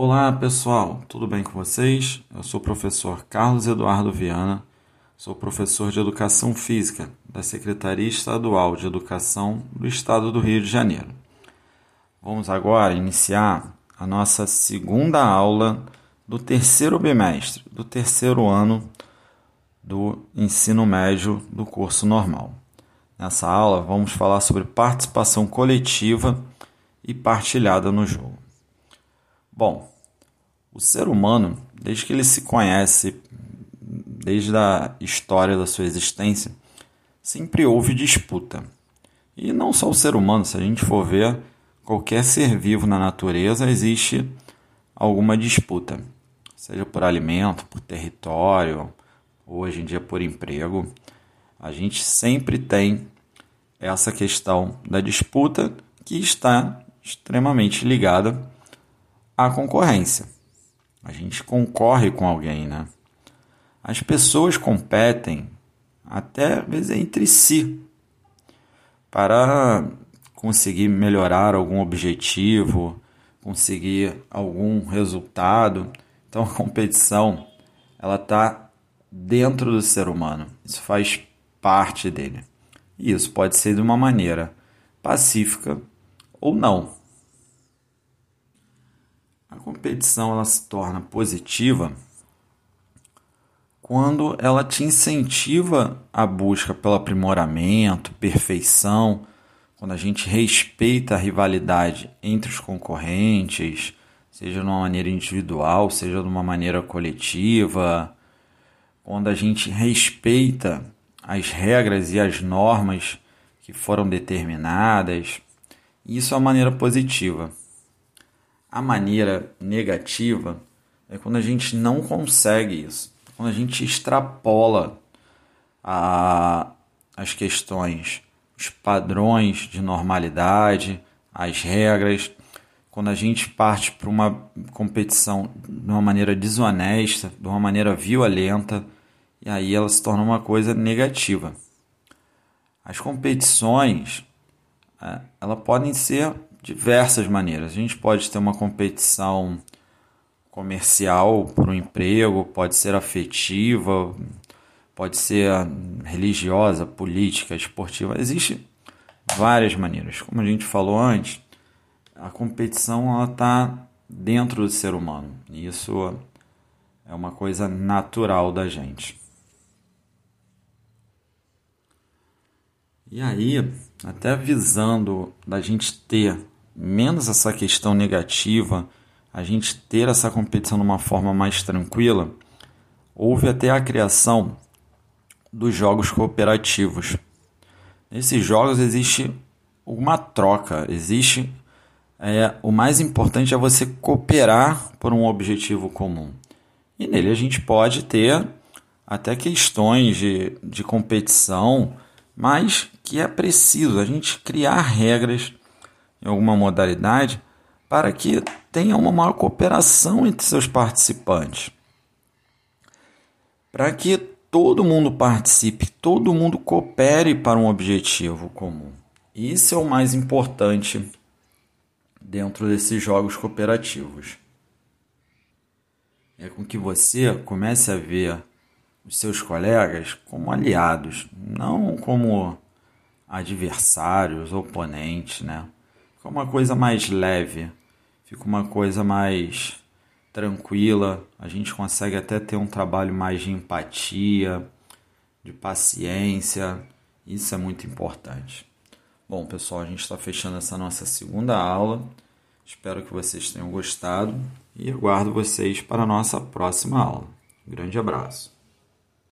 Olá pessoal, tudo bem com vocês? Eu sou o professor Carlos Eduardo Viana, sou professor de Educação Física da Secretaria Estadual de Educação do Estado do Rio de Janeiro. Vamos agora iniciar a nossa segunda aula do terceiro bimestre, do terceiro ano do ensino médio do curso normal. Nessa aula, vamos falar sobre participação coletiva e partilhada no jogo. Bom, o ser humano, desde que ele se conhece, desde a história da sua existência, sempre houve disputa. E não só o ser humano, se a gente for ver, qualquer ser vivo na natureza existe alguma disputa, seja por alimento, por território, hoje em dia por emprego. A gente sempre tem essa questão da disputa que está extremamente ligada à concorrência. A gente concorre com alguém, né? As pessoas competem até às vezes entre si para conseguir melhorar algum objetivo, conseguir algum resultado. Então a competição ela está dentro do ser humano. Isso faz parte dele. E isso pode ser de uma maneira pacífica ou não. Competição ela se torna positiva quando ela te incentiva a busca pelo aprimoramento, perfeição, quando a gente respeita a rivalidade entre os concorrentes, seja de uma maneira individual, seja de uma maneira coletiva, quando a gente respeita as regras e as normas que foram determinadas, isso é a maneira positiva. A maneira negativa é quando a gente não consegue isso, quando a gente extrapola a, as questões, os padrões de normalidade, as regras, quando a gente parte para uma competição de uma maneira desonesta, de uma maneira violenta, e aí ela se torna uma coisa negativa. As competições, é, ela podem ser diversas maneiras. A gente pode ter uma competição comercial para um emprego, pode ser afetiva, pode ser religiosa, política, esportiva. Existem várias maneiras. Como a gente falou antes, a competição está dentro do ser humano. E isso é uma coisa natural da gente. E aí, até visando da gente ter menos essa questão negativa, a gente ter essa competição de uma forma mais tranquila, houve até a criação dos jogos cooperativos. Nesses jogos existe uma troca, existe é, o mais importante é você cooperar por um objetivo comum. E nele a gente pode ter até questões de, de competição mas que é preciso a gente criar regras em alguma modalidade para que tenha uma maior cooperação entre seus participantes. Para que todo mundo participe, todo mundo coopere para um objetivo comum. Isso é o mais importante dentro desses jogos cooperativos. É com que você comece a ver os seus colegas como aliados, não como adversários, oponentes, né? Fica uma coisa mais leve, fica uma coisa mais tranquila, a gente consegue até ter um trabalho mais de empatia, de paciência, isso é muito importante. Bom, pessoal, a gente está fechando essa nossa segunda aula. Espero que vocês tenham gostado e aguardo vocês para a nossa próxima aula. Um grande abraço.